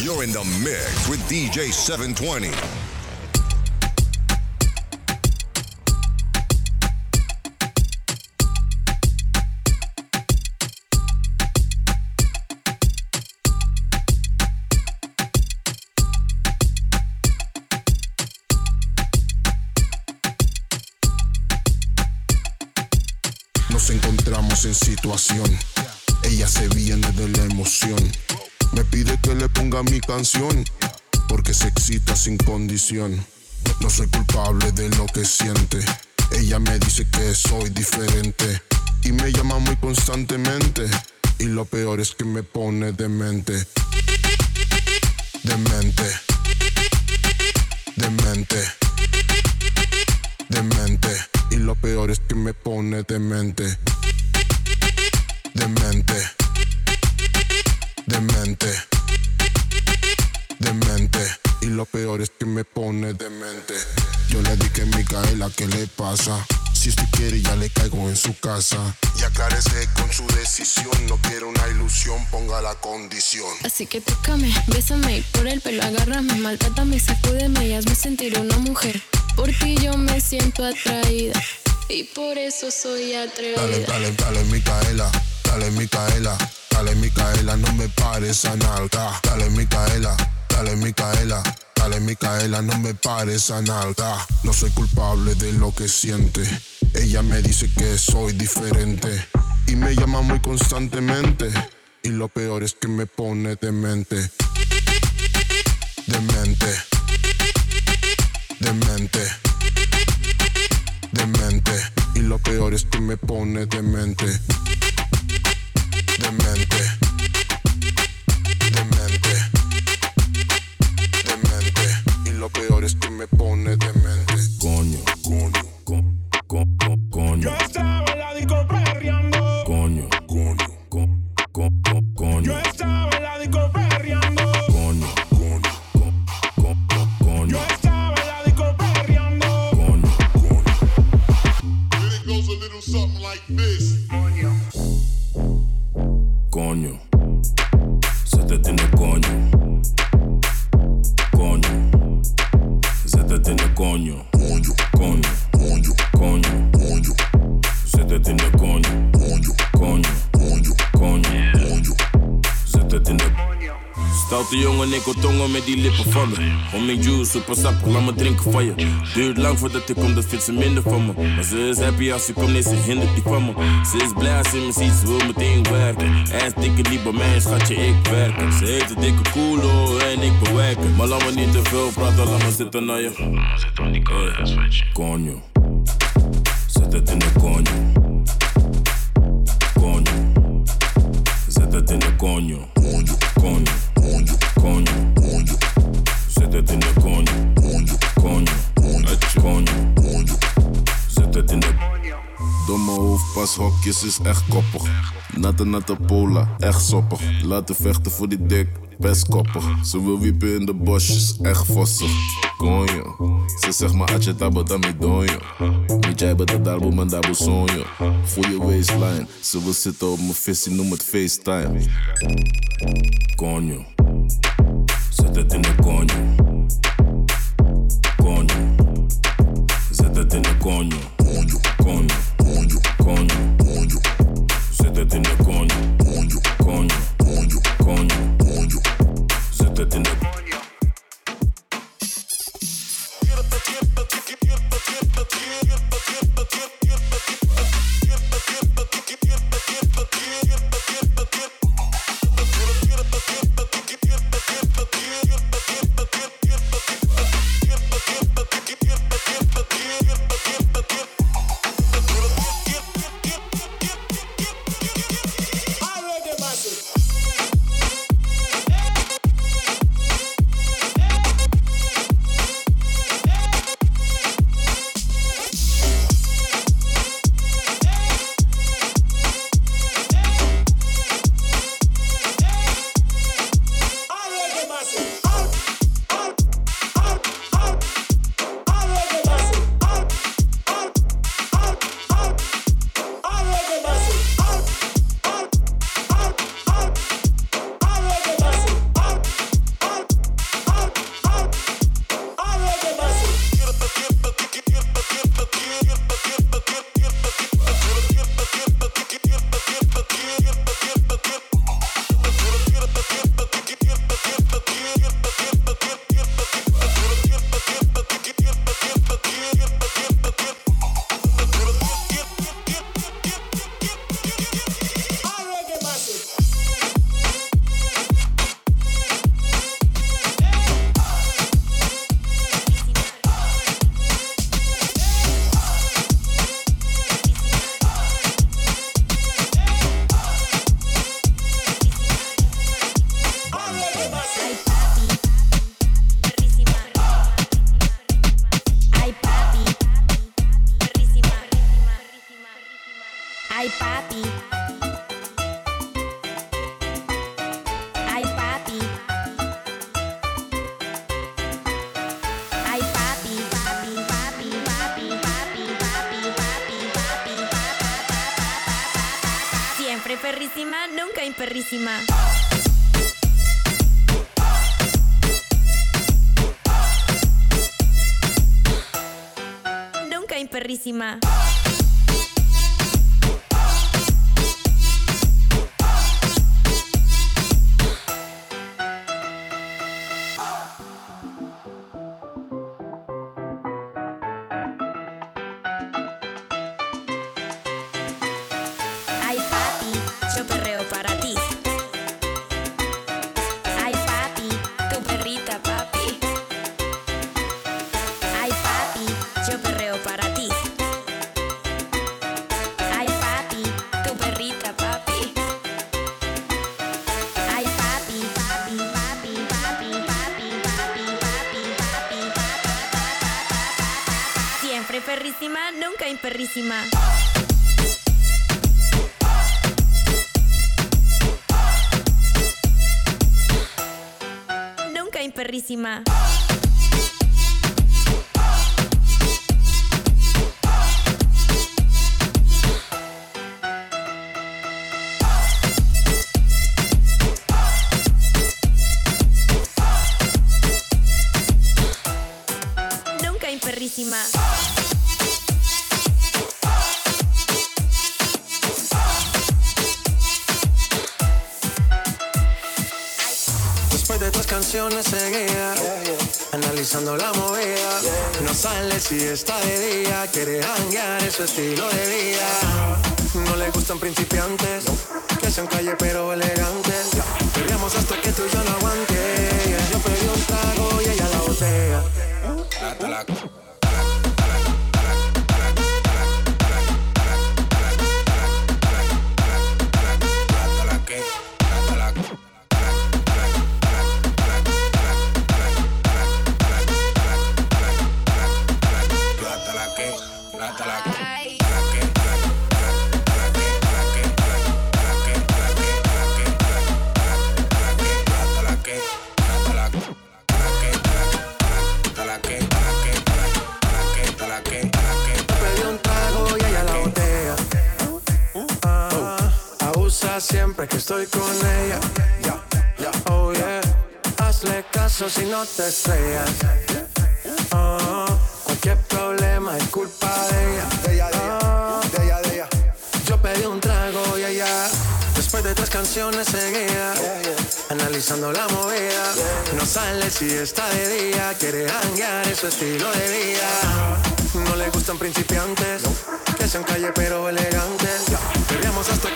You're in the mix with DJ 720. Nos encontramos en situación. Ella se viene de la emoción. Me pide que le ponga mi canción. Porque se excita sin condición. No soy culpable de lo que siente. Ella me dice que soy diferente. Y me llama muy constantemente. Y lo peor es que me pone demente. Demente. Demente. Demente. Y lo peor es que me pone demente. Demente. Demente. Demente. Y lo peor es que me pone demente. Yo le dije a Micaela qué le pasa. Si usted quiere ya le caigo en su casa. Y aclárese con su decisión. No quiero una ilusión, ponga la condición. Así que tócame, bésame y por el pelo agárrame, maltrátame, sacúdeme y hazme sentir una mujer. Por ti yo me siento atraída y por eso soy Dale, atrevida. dale, dale, Micaela. Dale, Micaela. Dale, Micaela, no me pares a nalga. Dale, Micaela. Dale, Micaela. Dale, Micaela, no me pares a nalga. No soy culpable de lo que siente. Ella me dice que soy diferente. Y me llama muy constantemente. Y lo peor es que me pone demente. Demente. Demente. Demente. Y lo peor es que me pone demente. Demente. Demente. Demente. Y lo peor es que me pone demente. Stoute jongen, ik tongen met die lippen van me. Om mijn juice, super sappig, laat me drinken van je. Duurt lang voordat ik kom, dat vindt ze minder van me. Maar ze is happy als ze komt, nee, ze hindert die van me. Ze is blij als ze me ziet, ze wil meteen werken. Hij dikke lief bij mij, schatje, ik werken. Ze heet de dikke koelo en ik bewerken. Maar laat me niet te veel praten, laat me zitten naar je. coño. Se te tiene coño. Coño. Se te tiene coño. Coño. Coño. Coño. Coño. Coño. Se te hoofdpashokjes is echt koppig. Natte natte pola, echt soppig. Laten vechten voor die dik, best koppig. Ze wil wiepen in de bosjes, echt vossig. Konjo, ze zegt maar atje tabo dami donjo. Niet jij bent de darbo, man dabo sonjo. Voel je waistline, ze wil zitten op mijn visie, noem het FaceTime. coño. Coño, coño, coño, coño, coño, coño, coño, coño, coño, coño, coño, coño, perrísima. Nunca perrísima. Perrísima, nunca imperrísima. Nunca imperrísima. Analizando la movida. No sale si está de día Quiere hanguear, es su estilo de vida. No le gustan principiantes Que sean calle pero elegantes. Perreamos hasta que tú y yo no aguante Yo pedí un trago y ella la Pedí estoy con ella. Oh yeah, hazle caso si no te estrellas. Ah, cualquier problema es culpa de ella. Ah, Yo pedí un trago y ella. Después de tres canciones seguía Analizando la movida. No sale si está de día Quiere hanguear, es su estilo de vida. No le gustan principiantes Que sean calle pero elegantes. Perreamos hasta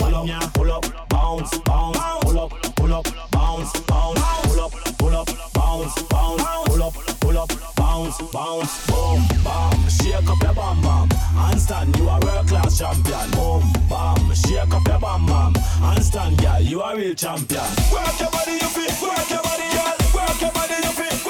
one ya. Pull up, bounce, bounce, pull up, pull up, bounce, bounce, pull up, pull up, bounce, bounce, pull up, pull up, bounce, bounce, boom, bam, shake up your bam bam, handstand, you are world class champion, boom, bam, shake up your bam bam, handstand, yeah, you are real champion. Work your body, you fit, work your body, girl, work your body, you fit,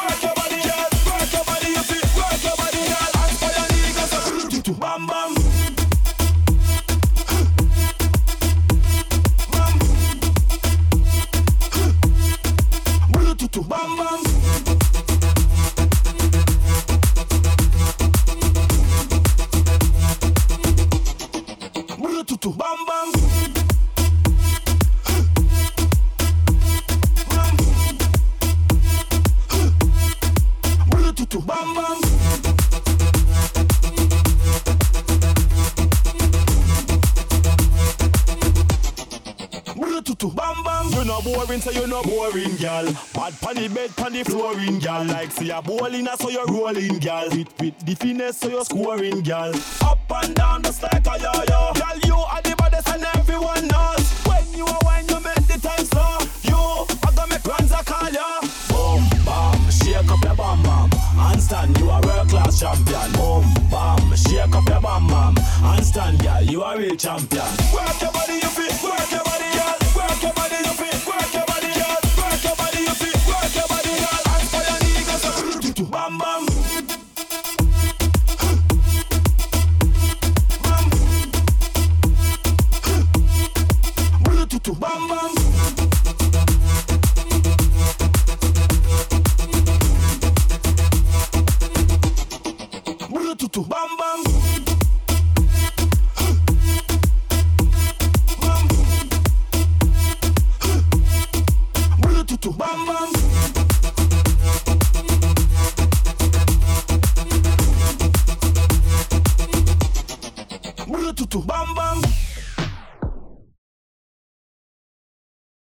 boring, so you're no boring, girl. Bad the bed, the flooring, girl. Like see a bowling, so you rolling, girl. With with the finesse, so you're scoring, girl. Up and down, just like a yo-yo. Girl, you are the baddest and everyone knows. When you are wine, you make the time slow. You, I got make runs, I call ya. Boom, bam, shake up your bam bam. Handstand, you are world class champion. Boom, bam, shake up your bam bam. Handstand, girl, you are real champion. Work your body, you fit. Work your body, girl. Work your body, you fit.